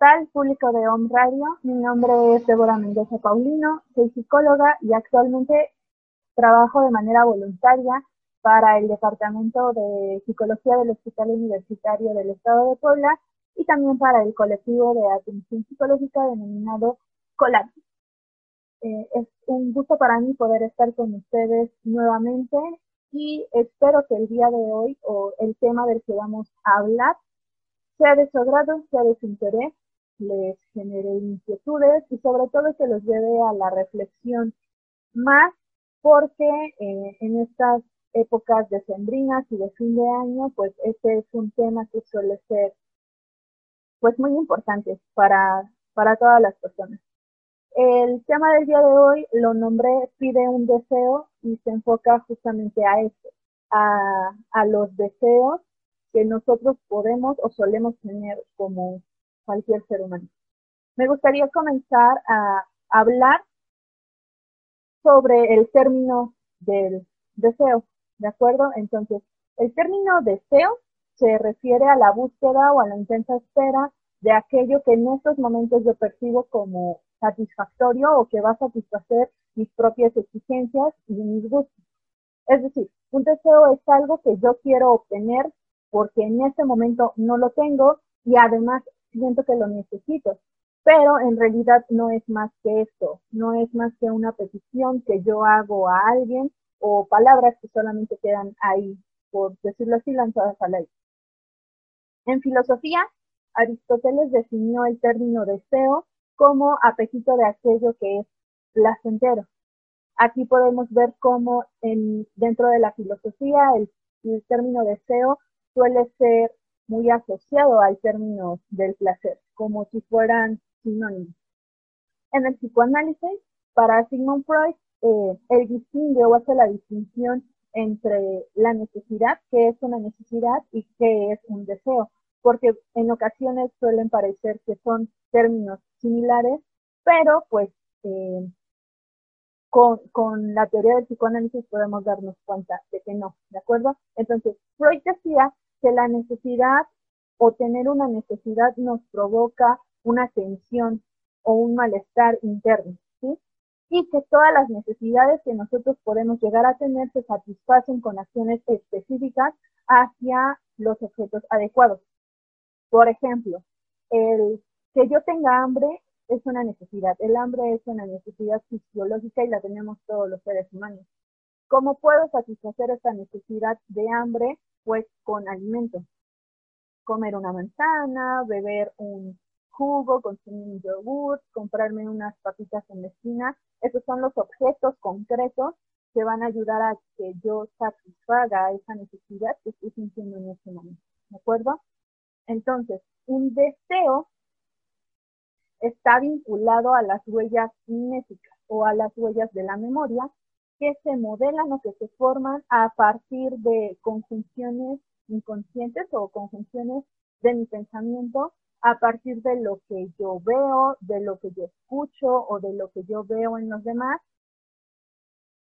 Tal, público de Home Radio? Mi nombre es Débora Mendoza Paulino, soy psicóloga y actualmente trabajo de manera voluntaria para el Departamento de Psicología del Hospital Universitario del Estado de Puebla y también para el colectivo de atención psicológica denominado COLAT. Eh, es un gusto para mí poder estar con ustedes nuevamente y espero que el día de hoy o el tema del que vamos a hablar sea de su agrado, sea de su interés, les genere inquietudes y sobre todo que los lleve a la reflexión más porque eh, en estas épocas decembrinas y de fin de año, pues este es un tema que suele ser pues muy importante para, para todas las personas. El tema del día de hoy lo nombré Pide un deseo y se enfoca justamente a esto, a, a los deseos que nosotros podemos o solemos tener como cualquier ser humano. Me gustaría comenzar a hablar sobre el término del deseo, ¿de acuerdo? Entonces, el término deseo se refiere a la búsqueda o a la intensa espera de aquello que en estos momentos yo percibo como satisfactorio o que va a satisfacer mis propias exigencias y mis gustos. Es decir, un deseo es algo que yo quiero obtener porque en este momento no lo tengo y además siento que lo necesito. Pero en realidad no es más que esto, no es más que una petición que yo hago a alguien o palabras que solamente quedan ahí, por decirlo así, lanzadas al aire. En filosofía, Aristóteles definió el término deseo como apetito de aquello que es placentero. Aquí podemos ver cómo en, dentro de la filosofía el término deseo suele ser muy asociado al término del placer, como si fueran sinónimos. En el psicoanálisis, para Sigmund Freud, eh, él distingue o hace la distinción entre la necesidad, que es una necesidad, y que es un deseo, porque en ocasiones suelen parecer que son términos similares, pero pues eh, con, con, la teoría del psicoanálisis podemos darnos cuenta de que no, ¿de acuerdo? Entonces, Freud decía que la necesidad o tener una necesidad nos provoca una tensión o un malestar interno, ¿sí? Y que todas las necesidades que nosotros podemos llegar a tener se satisfacen con acciones específicas hacia los objetos adecuados. Por ejemplo, el que yo tenga hambre es una necesidad. El hambre es una necesidad fisiológica y la tenemos todos los seres humanos. ¿Cómo puedo satisfacer esta necesidad de hambre? Pues con alimento. Comer una manzana, beber un jugo, consumir un yogur, comprarme unas papitas en la esquina. Esos son los objetos concretos que van a ayudar a que yo satisfaga esa necesidad que estoy sintiendo en este momento. ¿De acuerdo? Entonces, un deseo está vinculado a las huellas mnéticas o a las huellas de la memoria que se modelan o que se forman a partir de conjunciones inconscientes o conjunciones de mi pensamiento a partir de lo que yo veo, de lo que yo escucho o de lo que yo veo en los demás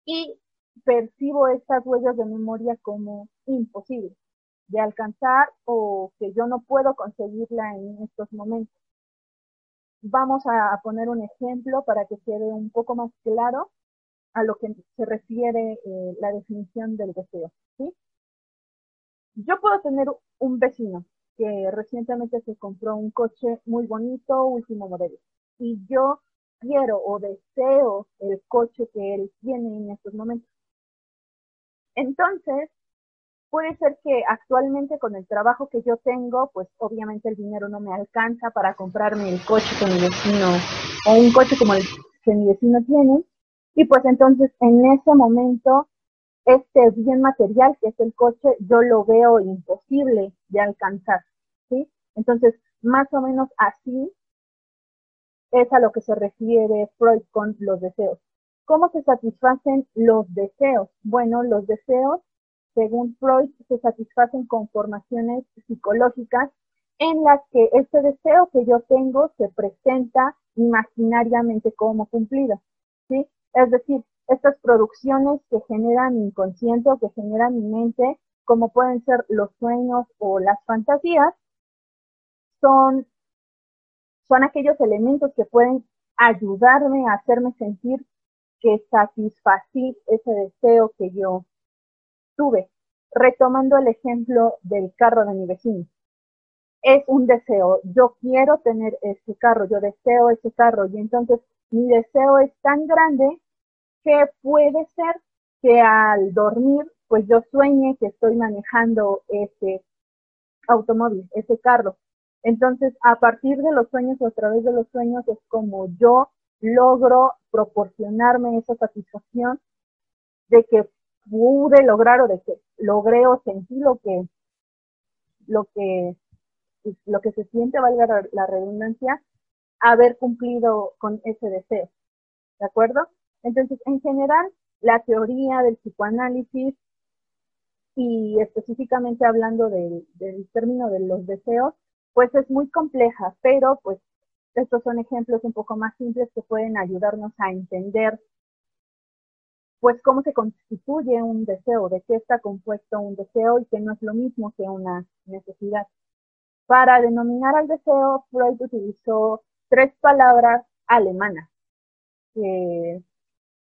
y percibo estas huellas de memoria como imposibles de alcanzar o que yo no puedo conseguirla en estos momentos. Vamos a poner un ejemplo para que quede un poco más claro a lo que se refiere eh, la definición del deseo. ¿sí? Yo puedo tener un vecino que recientemente se compró un coche muy bonito, último modelo, y yo quiero o deseo el coche que él tiene en estos momentos. Entonces, puede ser que actualmente con el trabajo que yo tengo, pues obviamente el dinero no me alcanza para comprarme el coche que mi vecino, o un coche como el que mi vecino tiene, y pues entonces en ese momento este bien material que es el coche, yo lo veo imposible de alcanzar, ¿sí? Entonces, más o menos así es a lo que se refiere Freud con los deseos. ¿Cómo se satisfacen los deseos? Bueno, los deseos, según Freud, se satisfacen con formaciones psicológicas en las que este deseo que yo tengo se presenta imaginariamente como cumplido, ¿sí? Es decir, estas producciones que generan inconsciente o que generan mi mente, como pueden ser los sueños o las fantasías, son, son aquellos elementos que pueden ayudarme a hacerme sentir que satisfací ese deseo que yo tuve. Retomando el ejemplo del carro de mi vecino. Es un deseo, yo quiero tener ese carro, yo deseo ese carro y entonces mi deseo es tan grande que puede ser que al dormir pues yo sueñe que estoy manejando ese automóvil, ese carro. Entonces, a partir de los sueños o a través de los sueños es como yo logro proporcionarme esa satisfacción de que pude lograr o de que logré o sentí lo que lo que lo que se siente, valga la redundancia, haber cumplido con ese deseo. ¿De acuerdo? Entonces, en general, la teoría del psicoanálisis y específicamente hablando del, término de los deseos, pues es muy compleja, pero pues estos son ejemplos un poco más simples que pueden ayudarnos a entender pues cómo se constituye un deseo, de qué está compuesto un deseo y que no es lo mismo que una necesidad. Para denominar al deseo, Freud utilizó tres palabras alemanas,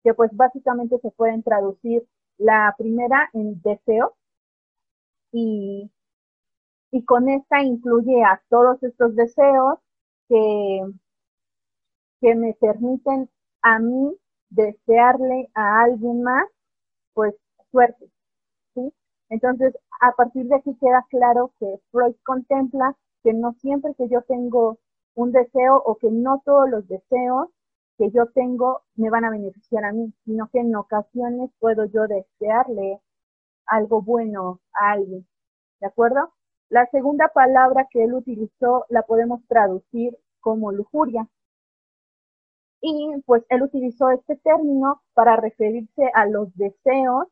que pues básicamente se pueden traducir la primera en deseo y, y con esta incluye a todos estos deseos que, que me permiten a mí desearle a alguien más, pues suerte. ¿sí? Entonces, a partir de aquí queda claro que Freud contempla que no siempre que yo tengo un deseo o que no todos los deseos que yo tengo me van a beneficiar a mí, sino que en ocasiones puedo yo desearle algo bueno a alguien. ¿De acuerdo? La segunda palabra que él utilizó la podemos traducir como lujuria. Y pues él utilizó este término para referirse a los deseos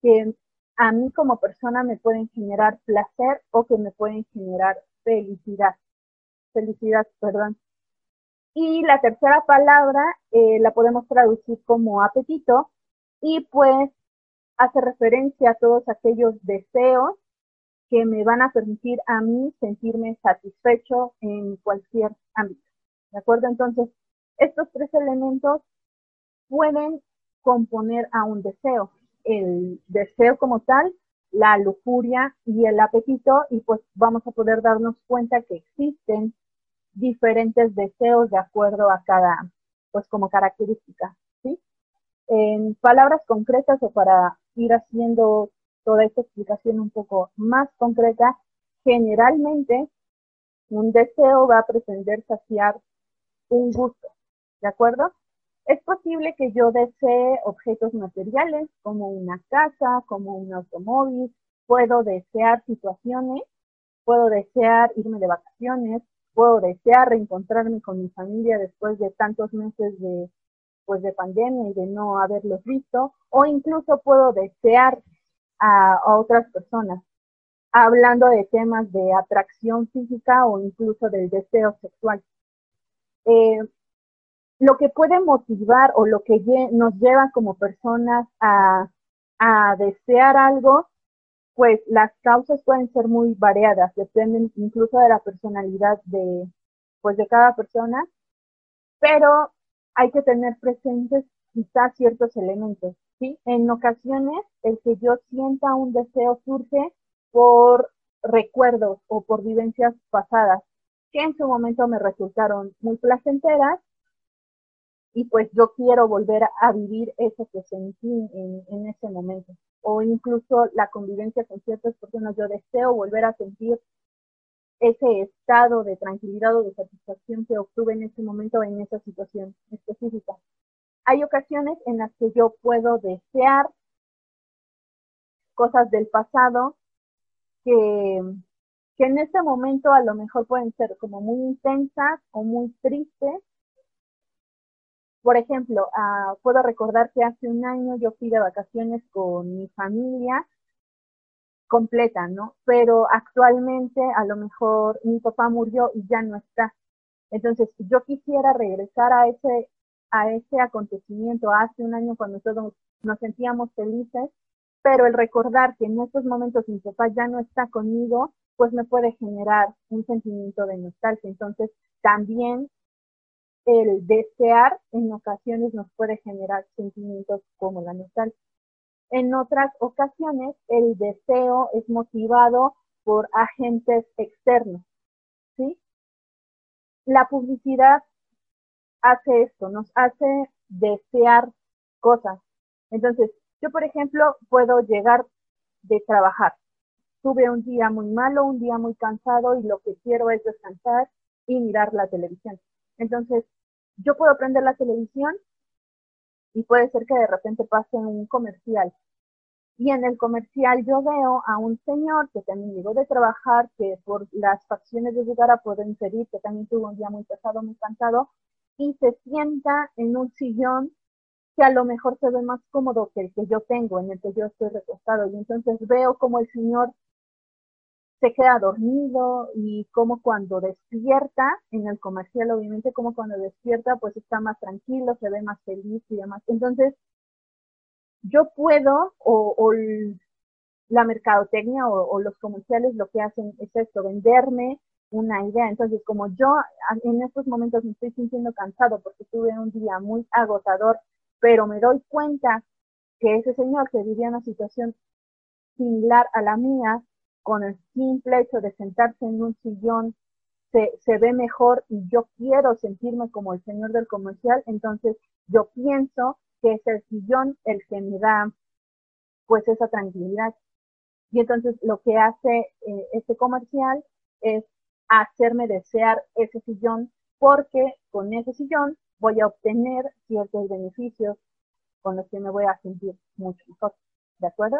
que a mí como persona me pueden generar placer o que me pueden generar felicidad. Felicidad, perdón. Y la tercera palabra eh, la podemos traducir como apetito y pues hace referencia a todos aquellos deseos que me van a permitir a mí sentirme satisfecho en cualquier ámbito. ¿De acuerdo? Entonces, estos tres elementos pueden componer a un deseo. El deseo como tal, la lujuria y el apetito, y pues vamos a poder darnos cuenta que existen diferentes deseos de acuerdo a cada, pues como característica, ¿sí? En palabras concretas o para ir haciendo toda esta explicación un poco más concreta, generalmente un deseo va a pretender saciar un gusto, ¿de acuerdo? Es posible que yo desee objetos materiales como una casa, como un automóvil, puedo desear situaciones, puedo desear irme de vacaciones, puedo desear reencontrarme con mi familia después de tantos meses de pues de pandemia y de no haberlos visto, o incluso puedo desear a, otras personas, hablando de temas de atracción física o incluso del deseo sexual. Eh, lo que puede motivar o lo que nos lleva como personas a, a desear algo, pues las causas pueden ser muy variadas, dependen incluso de la personalidad de, pues de cada persona, pero hay que tener presentes quizás ciertos elementos. ¿sí? En ocasiones el que yo sienta un deseo surge por recuerdos o por vivencias pasadas que en su momento me resultaron muy placenteras y pues yo quiero volver a vivir eso que sentí en, en ese momento. O incluso la convivencia con ciertas personas, yo deseo volver a sentir ese estado de tranquilidad o de satisfacción que obtuve en ese momento en esa situación específica hay ocasiones en las que yo puedo desear cosas del pasado que, que en este momento a lo mejor pueden ser como muy intensas o muy tristes. Por ejemplo, uh, puedo recordar que hace un año yo fui de vacaciones con mi familia completa, ¿no? Pero actualmente a lo mejor mi papá murió y ya no está. Entonces, yo quisiera regresar a ese, a ese acontecimiento hace un año cuando todos nos sentíamos felices, pero el recordar que en estos momentos mi papá ya no está conmigo, pues me puede generar un sentimiento de nostalgia. Entonces, también el desear en ocasiones nos puede generar sentimientos como la nostalgia. En otras ocasiones, el deseo es motivado por agentes externos, ¿sí? La publicidad hace esto, nos hace desear cosas. Entonces, yo, por ejemplo, puedo llegar de trabajar. Tuve un día muy malo, un día muy cansado y lo que quiero es descansar y mirar la televisión. Entonces, yo puedo prender la televisión y puede ser que de repente pase un comercial. Y en el comercial yo veo a un señor que también llegó de trabajar, que por las facciones de su cara puedo inferir que también tuvo un día muy pesado, muy cansado, y se sienta en un sillón que a lo mejor se ve más cómodo que el que yo tengo, en el que yo estoy recostado. Y entonces veo como el señor se queda dormido y como cuando despierta, en el comercial obviamente como cuando despierta pues está más tranquilo, se ve más feliz y demás. Entonces, yo puedo, o, la mercadotecnia o, los comerciales lo que hacen es esto, venderme una idea. Entonces, como yo en estos momentos me estoy sintiendo cansado porque tuve un día muy agotador, pero me doy cuenta que ese señor que vivía una situación similar a la mía, con el simple hecho de sentarse en un sillón, se, se ve mejor y yo quiero sentirme como el señor del comercial, entonces yo pienso que es el sillón el que me da pues esa tranquilidad. Y entonces lo que hace eh, este comercial es hacerme desear ese sillón porque con ese sillón voy a obtener ciertos beneficios con los que me voy a sentir mucho mejor. ¿De acuerdo?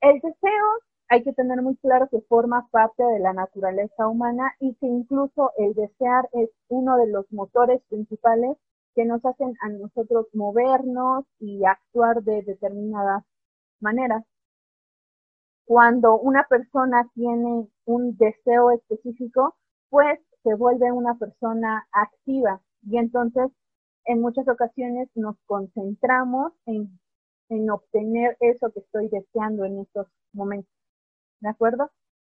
El deseo hay que tener muy claro que forma parte de la naturaleza humana y que incluso el desear es uno de los motores principales que nos hacen a nosotros movernos y actuar de determinadas maneras. Cuando una persona tiene un deseo específico, pues se vuelve una persona activa y entonces en muchas ocasiones nos concentramos en, en obtener eso que estoy deseando en estos momentos. ¿De acuerdo?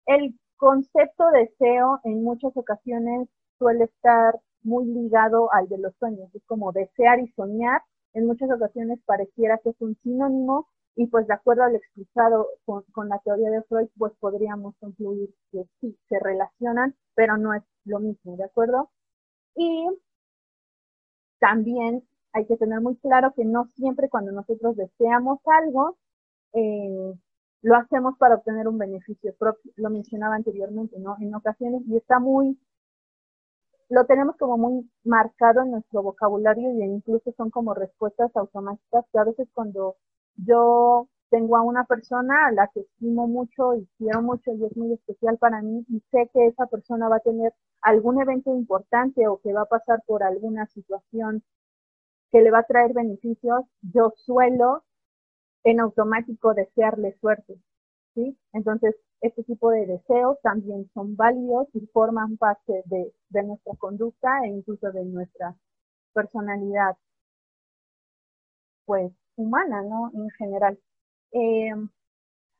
El concepto de deseo en muchas ocasiones suele estar muy ligado al de los sueños, es como desear y soñar, en muchas ocasiones pareciera que es un sinónimo y pues de acuerdo al explicado con, con, la teoría de Freud, pues podríamos concluir que sí, se relacionan, pero no es lo mismo, ¿de acuerdo? Y también hay que tener muy claro que no siempre cuando nosotros deseamos algo, eh, lo hacemos para obtener un beneficio propio, lo mencionaba anteriormente, ¿no? En ocasiones, y está muy, lo tenemos como muy marcado en nuestro vocabulario y incluso son como respuestas automáticas que a veces cuando yo tengo a una persona a la que estimo mucho y quiero mucho y es muy especial para mí y sé que esa persona va a tener algún evento importante o que va a pasar por alguna situación que le va a traer beneficios, yo suelo en automático desearle suerte. ¿sí? Entonces, este tipo de deseos también son válidos y forman parte de, nuestra conducta e incluso de nuestra personalidad, pues, humana, ¿no? En general. Eh,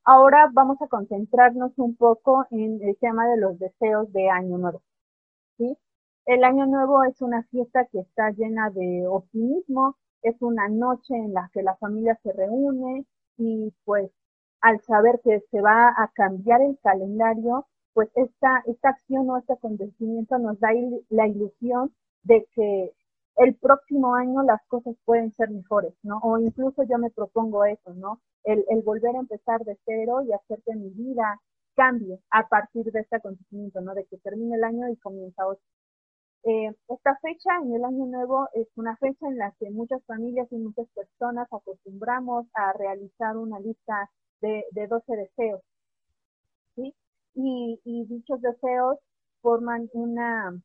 ahora vamos a concentrarnos un poco en el tema de los deseos de Año Nuevo, ¿sí? El Año Nuevo es una fiesta que está llena de optimismo, es una noche en la que la familia se reúne y pues al saber que se va a cambiar el calendario, pues esta, esta acción o este acontecimiento nos da la ilusión de que el próximo año las cosas pueden ser mejores, ¿no? O incluso yo me propongo eso, ¿no? El, el volver a empezar de cero y hacer que mi vida cambie a partir de este acontecimiento, ¿no? De que termine el año y comienza otro. Eh, esta fecha en el Año Nuevo es una fecha en la que muchas familias y muchas personas acostumbramos a realizar una lista de, de 12 deseos. ¿sí? y, dichos deseos forman una,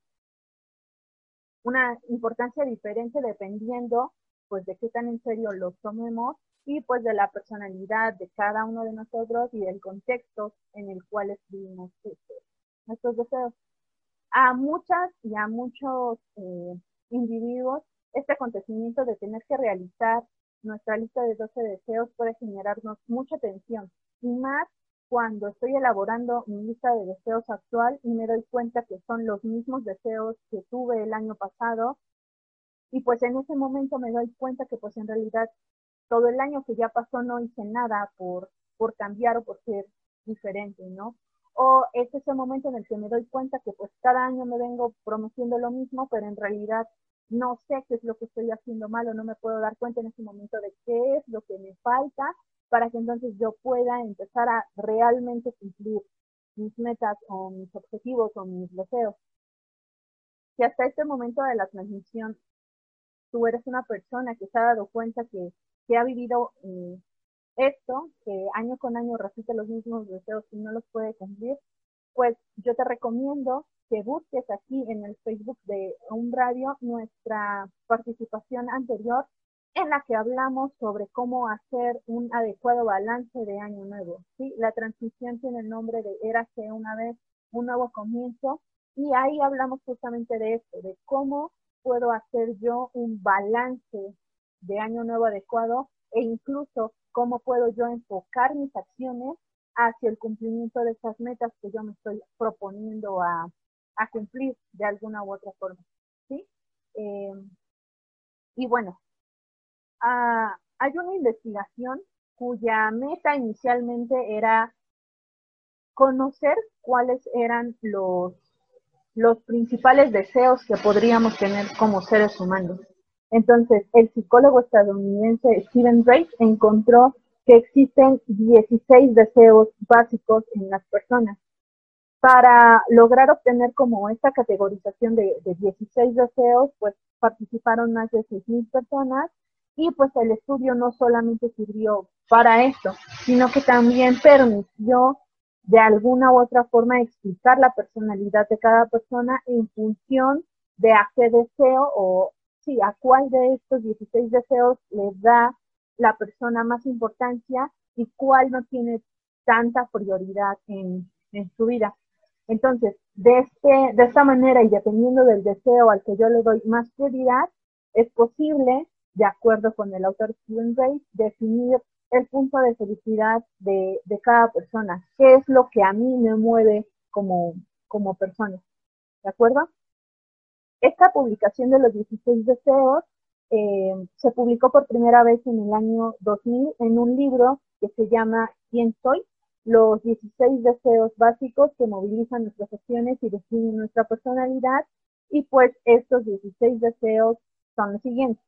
una importancia diferente dependiendo pues de qué tan en serio los tomemos y pues de la personalidad de cada uno de nosotros y del contexto en el cual escribimos este, nuestros deseos. A muchas y a muchos eh, individuos, este acontecimiento de tener que realizar nuestra lista de 12 deseos puede generarnos mucha tensión y más cuando estoy elaborando mi lista de deseos actual y me doy cuenta que son los mismos deseos que tuve el año pasado y pues en ese momento me doy cuenta que pues en realidad todo el año que ya pasó no hice nada por, por cambiar o por ser diferente, ¿no? O es ese momento en el que me doy cuenta que pues cada año me vengo prometiendo lo mismo, pero en realidad no sé qué es lo que estoy haciendo mal o no me puedo dar cuenta en ese momento de qué es lo que me falta para que entonces yo pueda empezar a realmente cumplir mis metas o mis objetivos o mis deseos. Si hasta este momento de la transmisión tú eres una persona que se ha dado cuenta que, que ha vivido eh, esto, que año con año repite los mismos deseos y no los puede cumplir, pues yo te recomiendo que busques aquí en el Facebook de un radio nuestra participación anterior en la que hablamos sobre cómo hacer un adecuado balance de año nuevo. ¿sí? La transmisión tiene el nombre de Érase una vez un nuevo comienzo y ahí hablamos justamente de esto, de cómo puedo hacer yo un balance de año nuevo adecuado e incluso cómo puedo yo enfocar mis acciones hacia el cumplimiento de esas metas que yo me estoy proponiendo a, cumplir de alguna u otra forma. ¿sí? Eh, y bueno, ah, hay una investigación cuya meta inicialmente era conocer cuáles eran los, los principales deseos que podríamos tener como seres humanos. Entonces, el psicólogo estadounidense Steven Drake encontró que existen 16 deseos básicos en las personas. Para lograr obtener como esta categorización de, de 16 deseos, pues participaron más de 6.000 personas y pues el estudio no solamente sirvió para esto, sino que también permitió de alguna u otra forma explicar la personalidad de cada persona en función de a qué deseo o sí, a cuál de estos 16 deseos le da la persona más importancia y cuál no tiene tanta prioridad en, su vida. Entonces, de, este, de esta manera y dependiendo del deseo al que yo le doy más prioridad, es posible de acuerdo con el autor Steven Ray, definir el punto de felicidad de, de, cada persona, qué es lo que a mí me mueve como, como persona. ¿De acuerdo? Esta publicación de los 16 deseos eh, se publicó por primera vez en el año 2000 en un libro que se llama ¿Quién soy? Los 16 deseos básicos que movilizan nuestras acciones y definen nuestra personalidad. Y pues estos 16 deseos son los siguientes.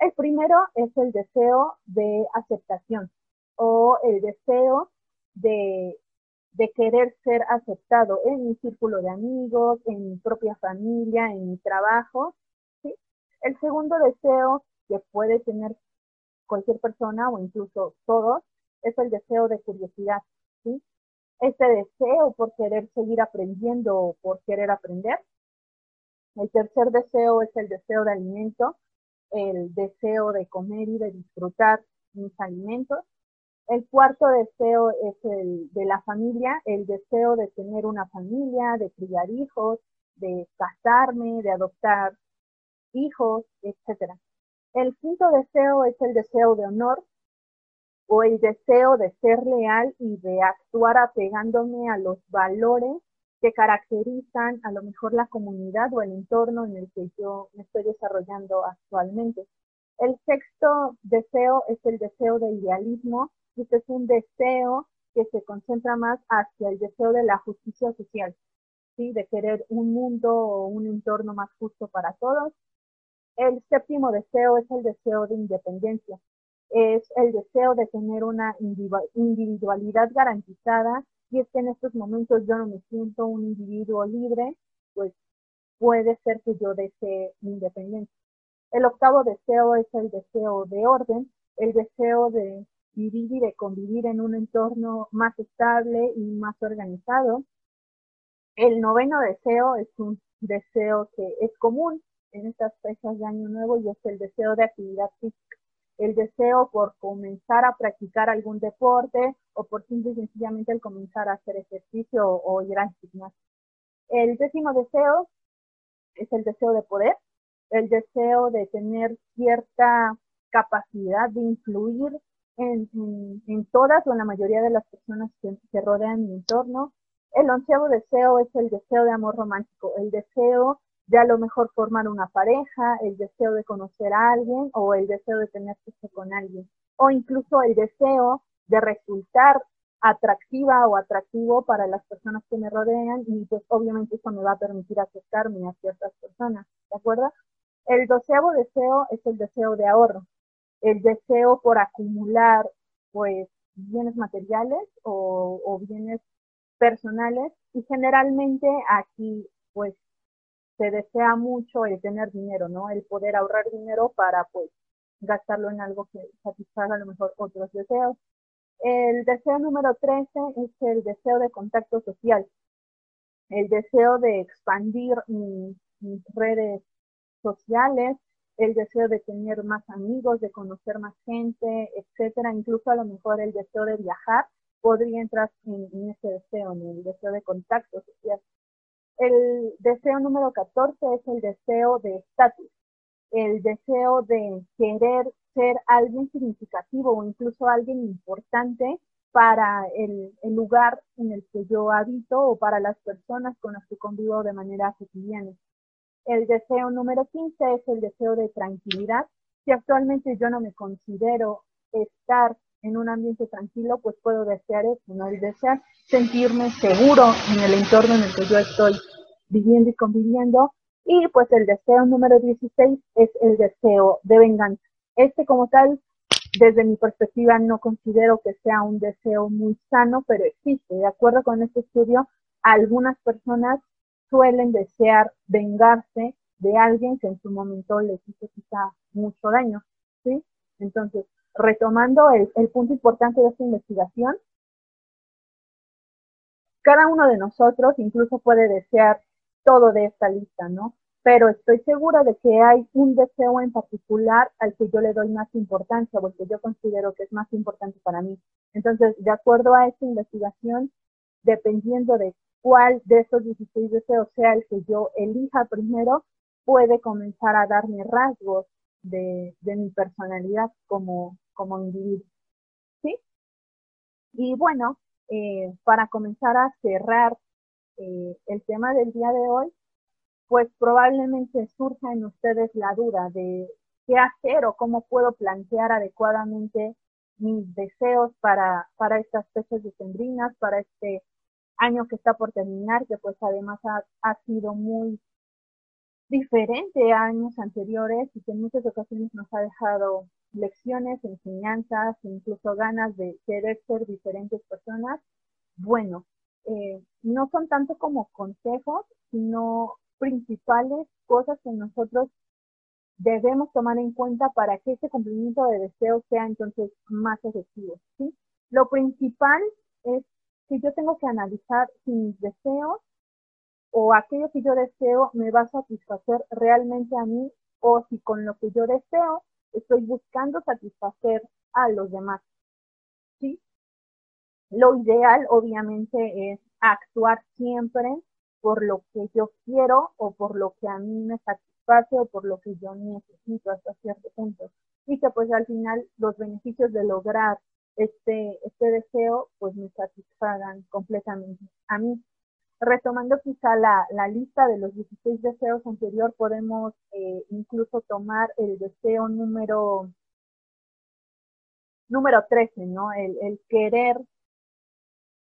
El primero es el deseo de aceptación o el deseo de, querer ser aceptado en mi círculo de amigos, en mi propia familia, en mi trabajo. El segundo deseo que puede tener cualquier persona o incluso todos es el deseo de curiosidad. ¿sí? Este deseo por querer seguir aprendiendo o por querer aprender. El tercer deseo es el deseo de alimento el deseo de comer y de disfrutar mis alimentos. El cuarto deseo es el de la familia, el deseo de tener una familia, de criar hijos, de casarme, de adoptar hijos, etc. El quinto deseo es el deseo de honor o el deseo de ser leal y de actuar apegándome a los valores que caracterizan a lo mejor la comunidad o el entorno en el que yo me estoy desarrollando actualmente. El sexto deseo es el deseo de idealismo. Este es un deseo que se concentra más hacia el deseo de la justicia social, ¿sí? de querer un mundo o un entorno más justo para todos. El séptimo deseo es el deseo de independencia. Es el deseo de tener una individualidad garantizada y es que en estos momentos yo no me siento un individuo libre, pues puede ser que yo desee independencia. El octavo deseo es el deseo de orden, el deseo de, vivir y de convivir en un entorno más estable y más organizado. El noveno deseo es un deseo que es común en estas fechas de Año Nuevo y es el deseo de actividad física. El deseo por comenzar a practicar algún deporte o por simple y sencillamente el comenzar a hacer ejercicio o, ir al gimnasio. El décimo deseo es el deseo de poder, el deseo de tener cierta capacidad de influir en, en, todas o en la mayoría de las personas que, que rodean mi entorno. El onceavo deseo es el deseo de amor romántico, el deseo de a lo mejor formar una pareja, el deseo de conocer a alguien o el deseo de tener sexo con alguien, o incluso el deseo de resultar atractiva o atractivo para las personas que me rodean y pues obviamente eso me va a permitir acercarme a ciertas personas, ¿de acuerdo? El doceavo deseo es el deseo de ahorro, el deseo por acumular pues bienes materiales o, bienes personales y generalmente aquí pues se desea mucho el tener dinero, ¿no? El poder ahorrar dinero para pues gastarlo en algo que satisfaga a lo mejor otros deseos. El deseo número 13 es el deseo de contacto social, el deseo de expandir mis, redes sociales, el deseo de tener más amigos, de conocer más gente, etcétera, incluso a lo mejor el deseo de viajar podría entrar en, ese deseo, en el deseo de contacto social. El deseo número 14 es el deseo de estatus, el deseo de querer ser alguien significativo o incluso alguien importante para el, lugar en el que yo habito o para las personas con las que convivo de manera cotidiana. El deseo número 15 es el deseo de tranquilidad. Si actualmente yo no me considero estar en un ambiente tranquilo, pues puedo desear eso, ¿no? El desear sentirme seguro en el entorno en el que yo estoy viviendo y conviviendo. Y pues el deseo número 16 es el deseo de venganza. Este como tal, desde mi perspectiva, no considero que sea un deseo muy sano, pero existe. De acuerdo con este estudio, algunas personas suelen desear vengarse de alguien que en su momento les hizo quizá mucho daño, ¿sí? Entonces, retomando el, punto importante de esta investigación, cada uno de nosotros incluso puede desear todo de esta lista, ¿no? pero estoy segura de que hay un deseo en particular al que yo le doy más importancia o el que yo considero que es más importante para mí. Entonces, de acuerdo a esta investigación, dependiendo de cuál de esos 16 deseos sea el que yo elija primero, puede comenzar a darme rasgos de, mi personalidad como, como individuo. ¿Sí? Y bueno, eh, para comenzar a cerrar eh, el tema del día de hoy, pues probablemente surja en ustedes la duda de qué hacer o cómo puedo plantear adecuadamente mis deseos para, para estas fechas decembrinas, para este año que está por terminar, que pues además ha, ha sido muy diferente a años anteriores y que en muchas ocasiones nos ha dejado lecciones, enseñanzas, incluso ganas de querer ser diferentes personas. Bueno, eh, no son tanto como consejos, sino principales cosas que nosotros debemos tomar en cuenta para que ese cumplimiento de deseos sea entonces más efectivo. ¿sí? Lo principal es que yo tengo que analizar si mis deseos o aquello que yo deseo me va a satisfacer realmente a mí o si con lo que yo deseo estoy buscando satisfacer a los demás. ¿sí? Lo ideal obviamente es actuar siempre por lo que yo quiero o por lo que a mí me satisface o por lo que yo necesito hasta cierto punto. Y que pues al final los beneficios de lograr este, este deseo pues me satisfagan completamente a mí. Retomando quizá la, la lista de los 16 deseos anterior, podemos eh, incluso tomar el deseo número número 13, ¿no? El, el querer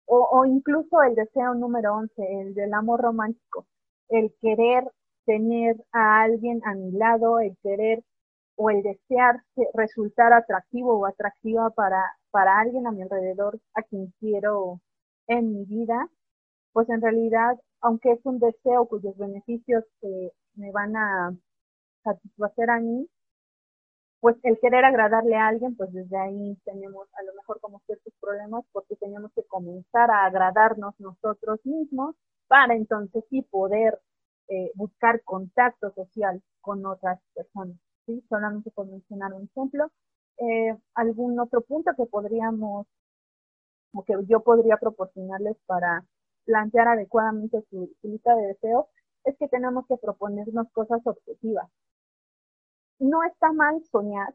o, o incluso el deseo número 11, el del amor romántico, el querer tener a alguien a mi lado, el querer o el desear resultar atractivo o atractiva para, para alguien a mi alrededor a quien quiero en mi vida, pues en realidad, aunque es un deseo cuyos beneficios me van a satisfacer a mí, pues el querer agradarle a alguien, pues desde ahí tenemos a lo mejor como ciertos problemas porque tenemos que comenzar a agradarnos nosotros mismos para entonces sí poder eh, buscar contacto social con otras personas. ¿sí? Solamente por mencionar un ejemplo. Eh, algún otro punto que podríamos o que yo podría proporcionarles para plantear adecuadamente su, lista de deseos es que tenemos que proponernos cosas objetivas. No está mal soñar,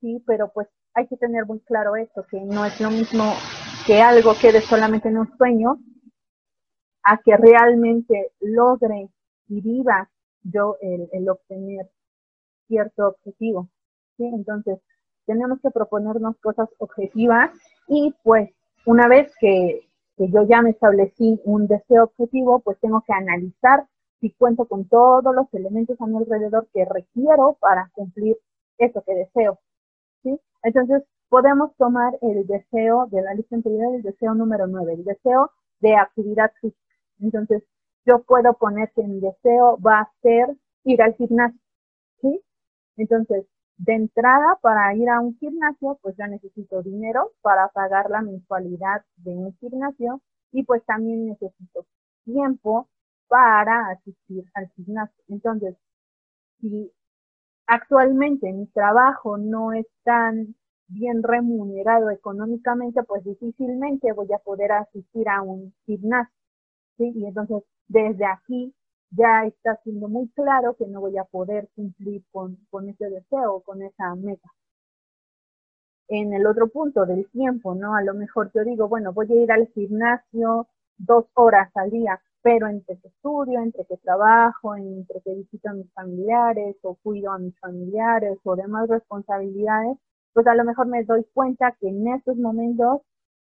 sí, pero pues hay que tener muy claro esto, que no es lo mismo que algo quede solamente en un sueño a que realmente logre y viva yo el, el obtener cierto objetivo. ¿sí? Entonces, tenemos que proponernos cosas objetivas y pues una vez que, yo ya me establecí un deseo objetivo, pues tengo que analizar si cuento con todos los elementos a mi alrededor que requiero para cumplir eso que deseo. ¿sí? Entonces, podemos tomar el deseo de la lista anterior, el deseo número 9, el deseo de actividad física. Entonces, yo puedo poner que mi deseo va a ser ir al gimnasio. ¿sí? Entonces, de entrada, para ir a un gimnasio, pues ya necesito dinero para pagar la mensualidad de un gimnasio y pues también necesito tiempo para asistir al gimnasio. Entonces, si actualmente mi trabajo no es tan bien remunerado económicamente, pues difícilmente voy a poder asistir a un gimnasio. ¿sí? Y entonces, desde aquí ya está siendo muy claro que no voy a poder cumplir con, con ese deseo, con esa meta. En el otro punto del tiempo, ¿no? A lo mejor yo digo, bueno, voy a ir al gimnasio dos horas al día, pero entre que estudio, entre que trabajo, entre que visito a mis familiares o cuido a mis familiares o demás responsabilidades, pues a lo mejor me doy cuenta que en estos momentos,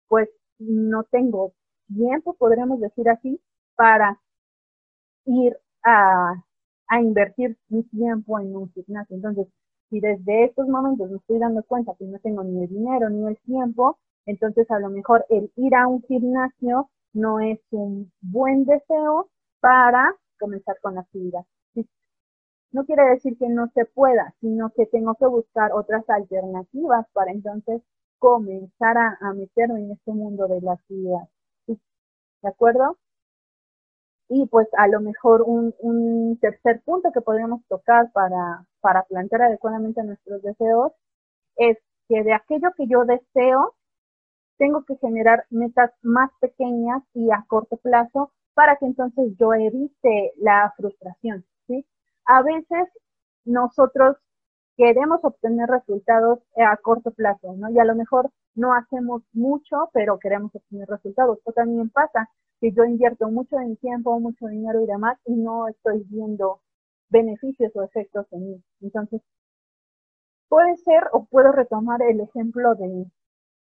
pues no tengo tiempo, podremos decir así, para ir a, invertir mi tiempo en un gimnasio. Entonces, si desde estos momentos me estoy dando cuenta que no tengo ni el dinero ni el tiempo, entonces a lo mejor el ir a un gimnasio no es un buen deseo para comenzar con la actividad. No quiere decir que no se pueda, sino que tengo que buscar otras alternativas para entonces comenzar a meterme en este mundo de la actividad. ¿De acuerdo? Y pues a lo mejor un, tercer punto que podríamos tocar para, para plantear adecuadamente nuestros deseos es que de aquello que yo deseo, tengo que generar metas más pequeñas y a corto plazo para que entonces yo evite la frustración, ¿sí? A veces nosotros queremos obtener resultados a corto plazo, ¿no? Y a lo mejor no hacemos mucho, pero queremos obtener resultados. Esto también pasa que yo invierto mucho en tiempo, mucho dinero y demás, y no estoy viendo beneficios o efectos en mí. Entonces, puede ser o puedo retomar el ejemplo de,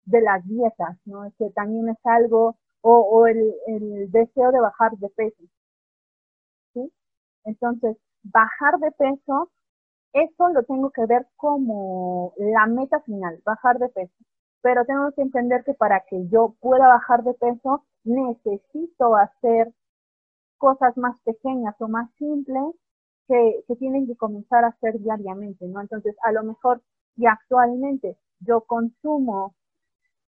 de las dietas, ¿no? Que también es algo, o, o el, el deseo de bajar de peso. ¿Sí? Entonces, bajar de peso, eso lo tengo que ver como la meta final, bajar de peso. Pero tengo que entender que para que yo pueda bajar de peso, necesito hacer cosas más pequeñas o más simples que, que tienen que comenzar a hacer diariamente, ¿no? Entonces, a lo mejor si actualmente yo consumo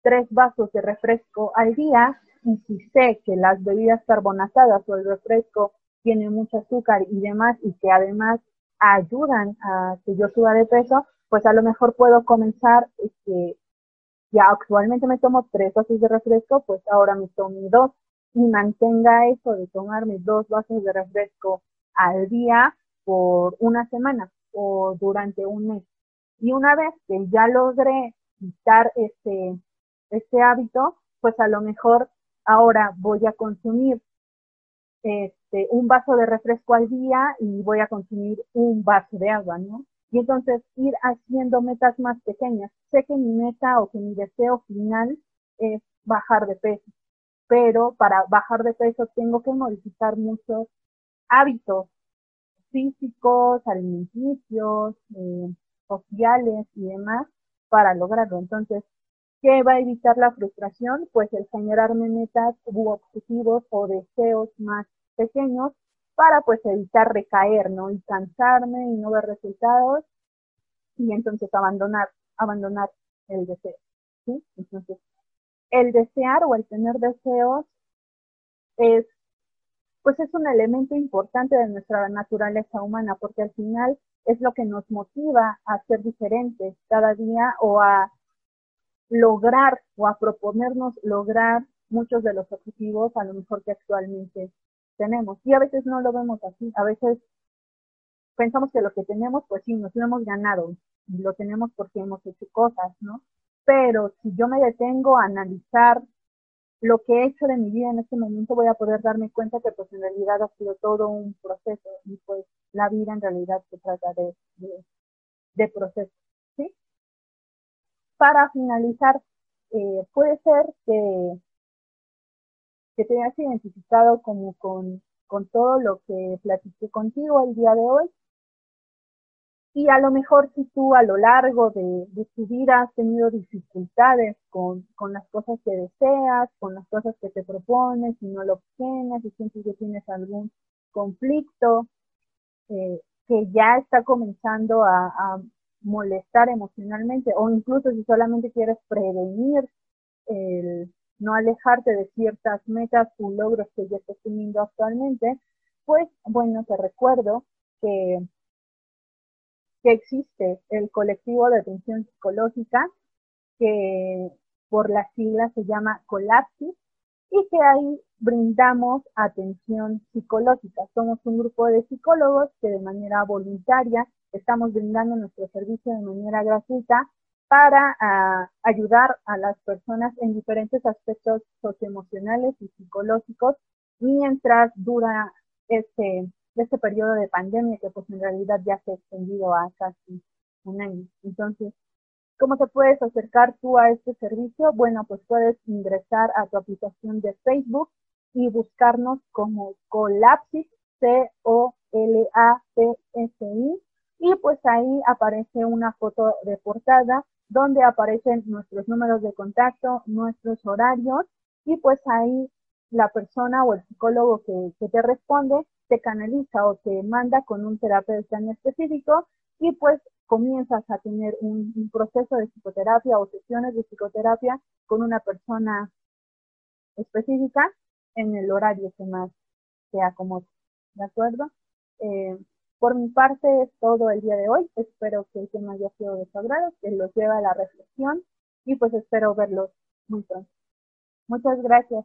tres vasos de refresco al día y si sé que las bebidas carbonatadas o el refresco tienen mucho azúcar y demás y que además ayudan a que yo suba de peso, pues a lo mejor puedo comenzar este, ya actualmente me tomo tres vasos de refresco, pues ahora me tomo dos y mantenga eso de tomarme dos vasos de refresco al día por una semana o durante un mes. Y una vez que ya logré quitar este, este hábito, pues a lo mejor ahora voy a consumir este, un vaso de refresco al día y voy a consumir un vaso de agua, ¿no? Y entonces ir haciendo metas más pequeñas. Sé que mi meta o que mi deseo final es bajar de peso, pero para bajar de peso tengo que modificar muchos hábitos físicos, alimenticios, eh, sociales y demás para lograrlo. Entonces, ¿qué va a evitar la frustración? Pues el generarme metas u objetivos o deseos más pequeños para pues evitar recaer, ¿no? Y cansarme y no ver resultados y entonces abandonar, abandonar el deseo. Entonces, el desear o el tener deseos es, pues es un elemento importante de nuestra naturaleza humana, porque al final es lo que nos motiva a ser diferentes cada día o a lograr o a proponernos lograr muchos de los objetivos a lo mejor que actualmente tenemos. Y a veces no lo vemos así, a veces pensamos que lo que tenemos, pues sí, nos lo hemos ganado, y lo tenemos porque hemos hecho cosas, ¿no? Pero si yo me detengo a analizar lo que he hecho de mi vida en este momento, voy a poder darme cuenta que pues en realidad ha sido todo un proceso y pues la vida en realidad se trata de, de, proceso, ¿sí? Para finalizar, eh, puede ser que, que te hayas identificado como con, con todo lo que platiqué contigo el día de hoy. Y a lo mejor si tú a lo largo de, tu vida has tenido dificultades con, las cosas que deseas, con las cosas que te propones y no lo obtienes, y sientes que tienes algún conflicto eh, que ya está comenzando a, molestar emocionalmente, o incluso si solamente quieres prevenir el no alejarte de ciertas metas o logros que ya estás teniendo actualmente, pues bueno, te recuerdo que que existe el colectivo de atención psicológica, que por las siglas se llama Colapsis, y que ahí brindamos atención psicológica. Somos un grupo de psicólogos que de manera voluntaria estamos brindando nuestro servicio de manera gratuita para ah, ayudar a las personas en diferentes aspectos socioemocionales y psicológicos mientras dura este, este periodo de pandemia que pues en realidad ya se ha extendido a casi un año. Entonces, ¿cómo te puedes acercar tú a este servicio? Bueno, pues puedes ingresar a tu aplicación de Facebook y buscarnos como Colapsis, C-O-L-A-P-S-I, y pues ahí aparece una foto de portada donde aparecen nuestros números de contacto, nuestros horarios, y pues ahí la persona o el psicólogo que, te responde te canaliza o te manda con un terapeuta en específico y pues comienzas a tener un, proceso de psicoterapia o sesiones de psicoterapia con una persona específica en el horario que más te acomode. ¿De acuerdo? Eh, por mi parte es todo el día de hoy. Espero que el tema haya sido de su agrado, que los lleve a la reflexión y pues espero verlos muy pronto. Muchas gracias.